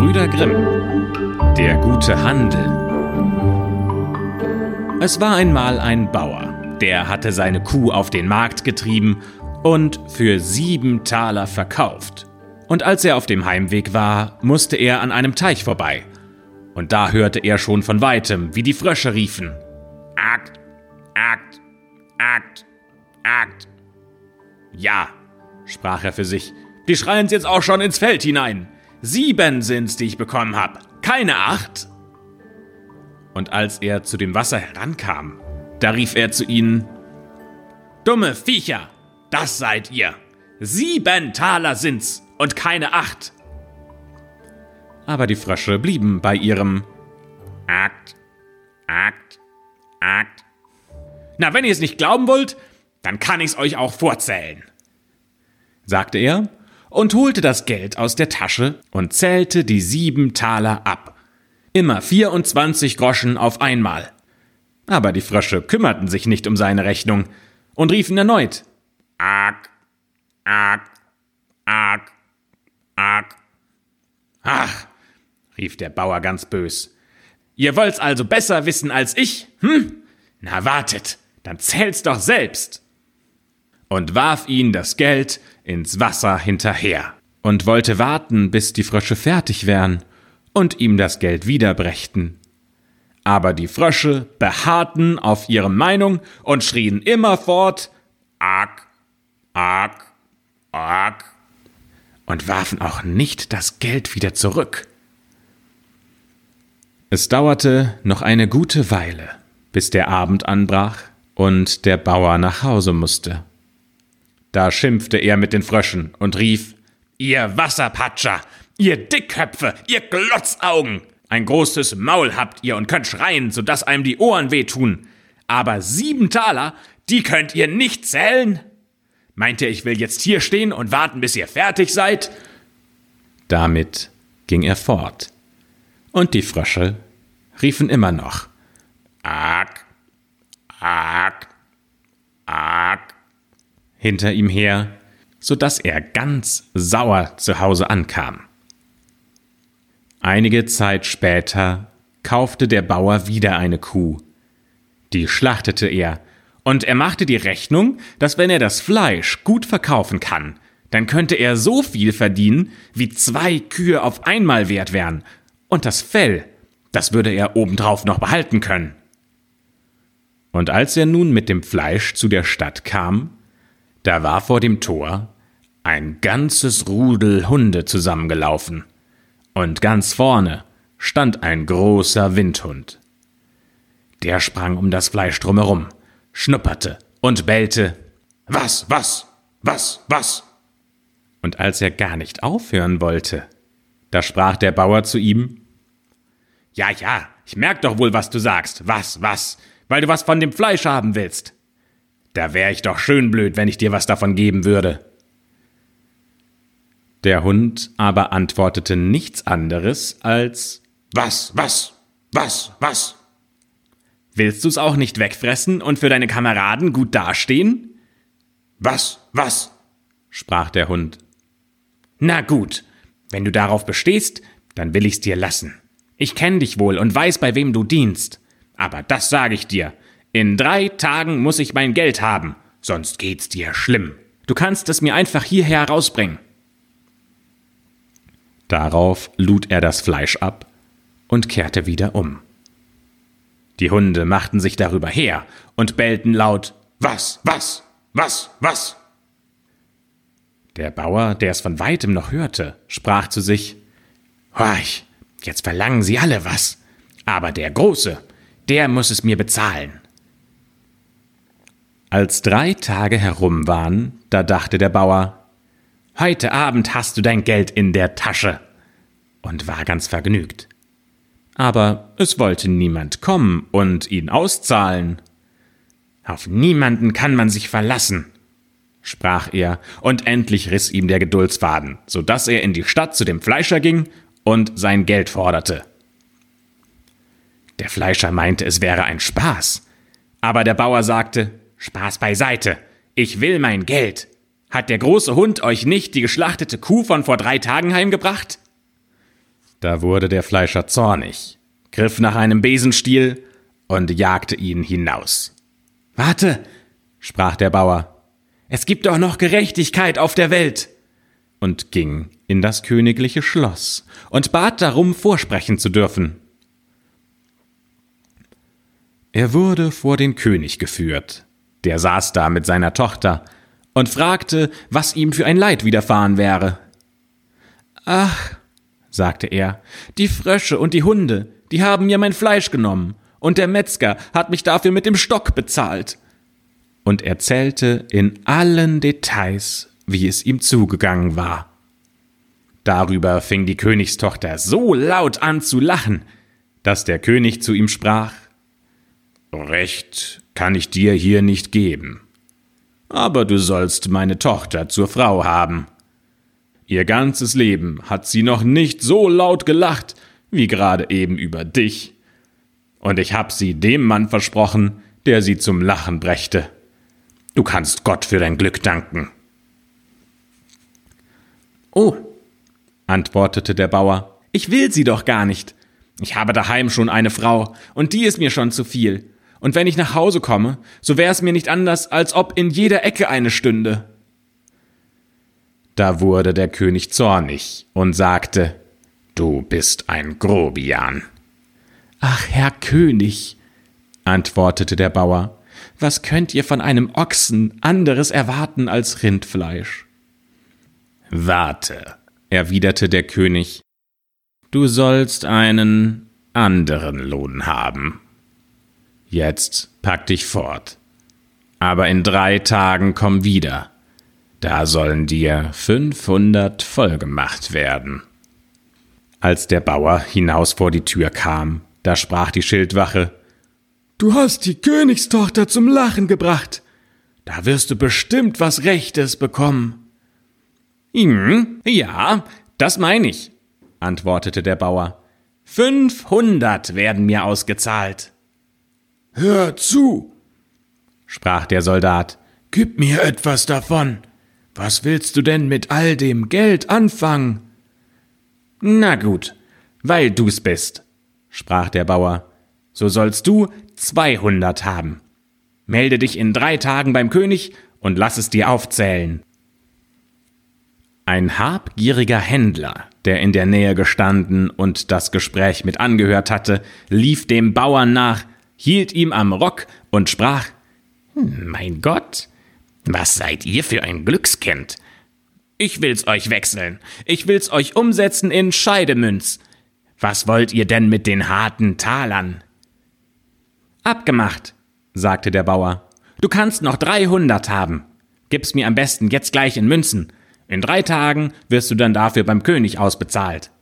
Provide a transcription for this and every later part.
Gebrüder Grimm Der gute Handel Es war einmal ein Bauer, der hatte seine Kuh auf den Markt getrieben und für sieben Taler verkauft. Und als er auf dem Heimweg war, musste er an einem Teich vorbei. Und da hörte er schon von weitem, wie die Frösche riefen. Akt, Akt, Akt, Akt. Ja, sprach er für sich, die schreien's jetzt auch schon ins Feld hinein. Sieben sind's, die ich bekommen hab, keine acht. Und als er zu dem Wasser herankam, da rief er zu ihnen, Dumme Viecher, das seid ihr. Sieben Taler sind's und keine acht. Aber die Frösche blieben bei ihrem Akt, Akt, Akt. Na, wenn ihr es nicht glauben wollt, dann kann ich's euch auch vorzählen, sagte er und holte das Geld aus der Tasche und zählte die sieben Taler ab. Immer 24 Groschen auf einmal. Aber die Frösche kümmerten sich nicht um seine Rechnung und riefen erneut Ak, Ak, Ak, Ak. Ach, rief der Bauer ganz bös. Ihr wollt's also besser wissen als ich? Hm? Na wartet, dann zählt's doch selbst. Und warf ihn das Geld ins Wasser hinterher und wollte warten, bis die Frösche fertig wären und ihm das Geld wiederbrächten. Aber die Frösche beharrten auf ihre Meinung und schrien immerfort Ak, Ak, Ak und warfen auch nicht das Geld wieder zurück. Es dauerte noch eine gute Weile, bis der Abend anbrach und der Bauer nach Hause musste. Da schimpfte er mit den Fröschen und rief Ihr Wasserpatscher, ihr Dickköpfe, ihr Glotzaugen, ein großes Maul habt ihr und könnt schreien, so dass einem die Ohren wehtun. Aber sieben Taler, die könnt ihr nicht zählen? Meint ihr, ich will jetzt hier stehen und warten, bis ihr fertig seid? Damit ging er fort. Und die Frösche riefen immer noch. Ak, ak, ak hinter ihm her, so dass er ganz sauer zu Hause ankam. Einige Zeit später kaufte der Bauer wieder eine Kuh. Die schlachtete er, und er machte die Rechnung, dass wenn er das Fleisch gut verkaufen kann, dann könnte er so viel verdienen, wie zwei Kühe auf einmal wert wären, und das Fell, das würde er obendrauf noch behalten können. Und als er nun mit dem Fleisch zu der Stadt kam, da war vor dem Tor ein ganzes Rudel Hunde zusammengelaufen, und ganz vorne stand ein großer Windhund. Der sprang um das Fleisch drumherum, schnupperte und bellte Was, was, was, was? Und als er gar nicht aufhören wollte, da sprach der Bauer zu ihm Ja, ja, ich merk doch wohl, was du sagst, was, was, weil du was von dem Fleisch haben willst. Da wär ich doch schön blöd, wenn ich dir was davon geben würde. Der Hund aber antwortete nichts anderes als Was, was, was, was? Willst du's auch nicht wegfressen und für deine Kameraden gut dastehen? Was, was? sprach der Hund. Na gut, wenn du darauf bestehst, dann will ich's dir lassen. Ich kenn dich wohl und weiß, bei wem du dienst. Aber das sage ich dir, in drei Tagen muss ich mein Geld haben, sonst geht's dir schlimm. Du kannst es mir einfach hierher rausbringen. Darauf lud er das Fleisch ab und kehrte wieder um. Die Hunde machten sich darüber her und bellten laut Was, was, was, was? Der Bauer, der es von weitem noch hörte, sprach zu sich Horch, jetzt verlangen sie alle was, aber der Große, der muss es mir bezahlen. Als drei Tage herum waren, da dachte der Bauer, heute Abend hast du dein Geld in der Tasche, und war ganz vergnügt. Aber es wollte niemand kommen und ihn auszahlen. Auf niemanden kann man sich verlassen, sprach er, und endlich riss ihm der Geduldsfaden, so dass er in die Stadt zu dem Fleischer ging und sein Geld forderte. Der Fleischer meinte, es wäre ein Spaß, aber der Bauer sagte, Spaß beiseite. Ich will mein Geld. Hat der große Hund euch nicht die geschlachtete Kuh von vor drei Tagen heimgebracht? Da wurde der Fleischer zornig, griff nach einem Besenstiel und jagte ihn hinaus. Warte, sprach der Bauer, es gibt doch noch Gerechtigkeit auf der Welt, und ging in das königliche Schloss und bat darum, vorsprechen zu dürfen. Er wurde vor den König geführt, der saß da mit seiner Tochter und fragte, was ihm für ein Leid widerfahren wäre. Ach, sagte er, die Frösche und die Hunde, die haben mir mein Fleisch genommen, und der Metzger hat mich dafür mit dem Stock bezahlt. Und erzählte in allen Details, wie es ihm zugegangen war. Darüber fing die Königstochter so laut an zu lachen, dass der König zu ihm sprach Recht kann ich dir hier nicht geben, aber du sollst meine Tochter zur Frau haben. Ihr ganzes Leben hat sie noch nicht so laut gelacht, wie gerade eben über dich. Und ich hab sie dem Mann versprochen, der sie zum Lachen brächte. Du kannst Gott für dein Glück danken. Oh, antwortete der Bauer, ich will sie doch gar nicht. Ich habe daheim schon eine Frau, und die ist mir schon zu viel. Und wenn ich nach Hause komme, so wäre es mir nicht anders, als ob in jeder Ecke eine stünde. Da wurde der König zornig und sagte, Du bist ein Grobian. Ach, Herr König, antwortete der Bauer, was könnt ihr von einem Ochsen anderes erwarten als Rindfleisch? Warte, erwiderte der König, du sollst einen anderen Lohn haben. Jetzt pack dich fort. Aber in drei Tagen komm wieder, da sollen dir fünfhundert vollgemacht werden. Als der Bauer hinaus vor die Tür kam, da sprach die Schildwache Du hast die Königstochter zum Lachen gebracht. Da wirst du bestimmt was Rechtes bekommen. Hm, ja, das meine ich, antwortete der Bauer. Fünfhundert werden mir ausgezahlt. Hör zu, sprach der Soldat, gib mir etwas davon. Was willst du denn mit all dem Geld anfangen? Na gut, weil du's bist, sprach der Bauer, so sollst du zweihundert haben. Melde dich in drei Tagen beim König und lass es dir aufzählen. Ein habgieriger Händler, der in der Nähe gestanden und das Gespräch mit angehört hatte, lief dem Bauern nach, hielt ihm am Rock und sprach Mein Gott, was seid ihr für ein Glückskind? Ich will's euch wechseln. Ich will's euch umsetzen in Scheidemünz. Was wollt ihr denn mit den harten Talern? Abgemacht, sagte der Bauer. Du kannst noch dreihundert haben. Gib's mir am besten jetzt gleich in Münzen. In drei Tagen wirst du dann dafür beim König ausbezahlt.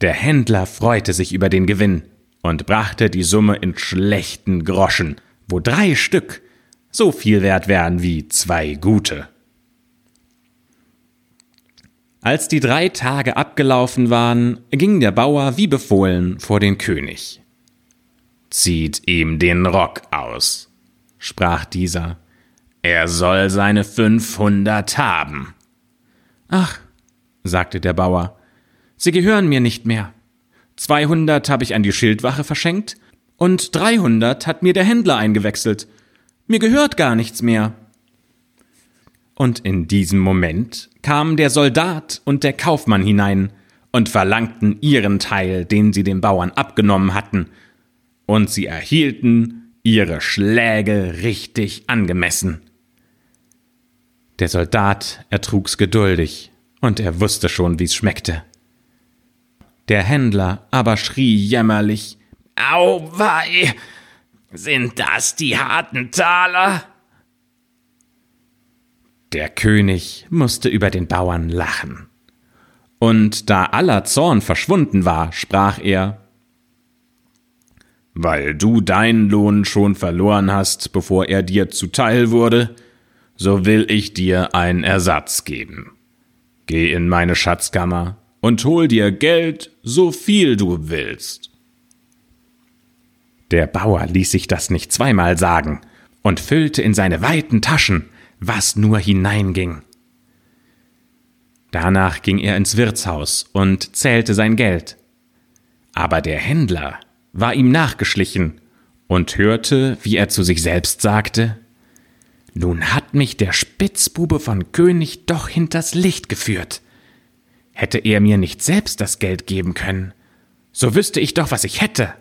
Der Händler freute sich über den Gewinn und brachte die Summe in schlechten Groschen, wo drei Stück so viel wert wären wie zwei gute. Als die drei Tage abgelaufen waren, ging der Bauer wie befohlen vor den König. Zieht ihm den Rock aus, sprach dieser. Er soll seine fünfhundert haben. Ach, sagte der Bauer, sie gehören mir nicht mehr. Zweihundert habe ich an die Schildwache verschenkt und dreihundert hat mir der Händler eingewechselt. Mir gehört gar nichts mehr. Und in diesem Moment kamen der Soldat und der Kaufmann hinein und verlangten ihren Teil, den sie den Bauern abgenommen hatten, und sie erhielten ihre Schläge richtig angemessen. Der Soldat ertrug's geduldig, und er wusste schon, wie's schmeckte. Der Händler aber schrie jämmerlich Auwei, sind das die harten Taler? Der König musste über den Bauern lachen. Und da aller Zorn verschwunden war, sprach er Weil du deinen Lohn schon verloren hast, bevor er dir zuteil wurde, so will ich dir einen Ersatz geben. Geh in meine Schatzkammer und hol dir Geld, so viel du willst. Der Bauer ließ sich das nicht zweimal sagen und füllte in seine weiten Taschen, was nur hineinging. Danach ging er ins Wirtshaus und zählte sein Geld. Aber der Händler war ihm nachgeschlichen und hörte, wie er zu sich selbst sagte, Nun hat mich der Spitzbube von König doch hinters Licht geführt. Hätte er mir nicht selbst das Geld geben können, so wüsste ich doch, was ich hätte.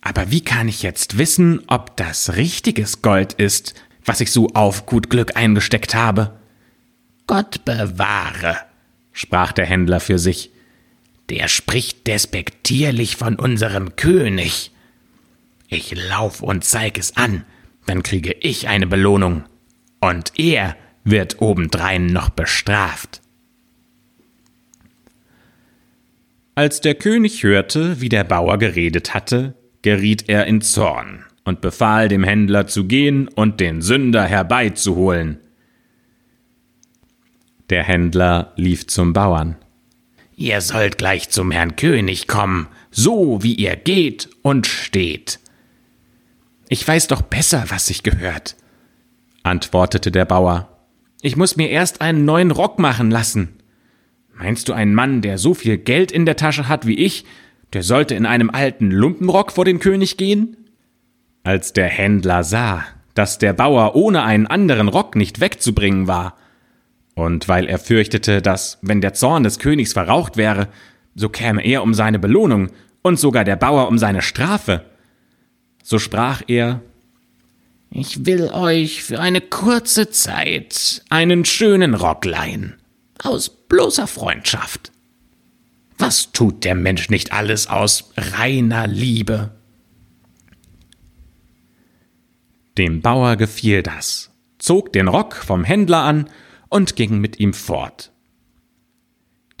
Aber wie kann ich jetzt wissen, ob das richtiges Gold ist, was ich so auf gut Glück eingesteckt habe? Gott bewahre, sprach der Händler für sich. Der spricht despektierlich von unserem König. Ich lauf und zeig es an, dann kriege ich eine Belohnung. Und er wird obendrein noch bestraft. Als der König hörte, wie der Bauer geredet hatte, geriet er in Zorn und befahl dem Händler zu gehen und den Sünder herbeizuholen. Der Händler lief zum Bauern. Ihr sollt gleich zum Herrn König kommen, so wie ihr geht und steht. Ich weiß doch besser, was sich gehört, antwortete der Bauer. Ich muss mir erst einen neuen Rock machen lassen. Meinst du, ein Mann, der so viel Geld in der Tasche hat wie ich, der sollte in einem alten Lumpenrock vor den König gehen? Als der Händler sah, dass der Bauer ohne einen anderen Rock nicht wegzubringen war, und weil er fürchtete, dass, wenn der Zorn des Königs verraucht wäre, so käme er um seine Belohnung und sogar der Bauer um seine Strafe, so sprach er Ich will euch für eine kurze Zeit einen schönen Rock leihen, aus bloßer Freundschaft. Was tut der Mensch nicht alles aus reiner Liebe? Dem Bauer gefiel das, zog den Rock vom Händler an und ging mit ihm fort.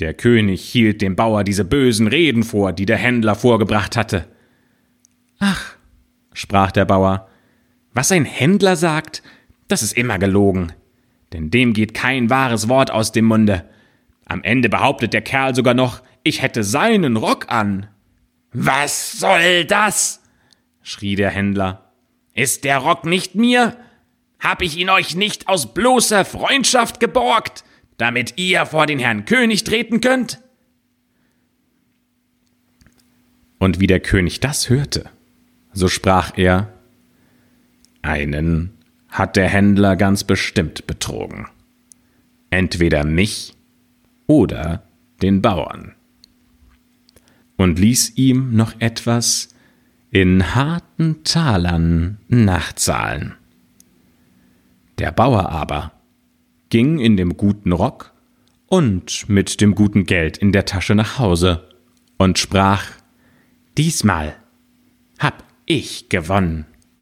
Der König hielt dem Bauer diese bösen Reden vor, die der Händler vorgebracht hatte. Ach, sprach der Bauer, was ein Händler sagt, das ist immer gelogen, denn dem geht kein wahres Wort aus dem Munde. Am Ende behauptet der Kerl sogar noch, ich hätte seinen Rock an. Was soll das? schrie der Händler. Ist der Rock nicht mir? Hab ich ihn euch nicht aus bloßer Freundschaft geborgt, damit ihr vor den Herrn König treten könnt? Und wie der König das hörte, so sprach er, einen hat der Händler ganz bestimmt betrogen. Entweder mich oder den Bauern. Und ließ ihm noch etwas in harten Talern nachzahlen. Der Bauer aber ging in dem guten Rock und mit dem guten Geld in der Tasche nach Hause und sprach Diesmal hab ich gewonnen.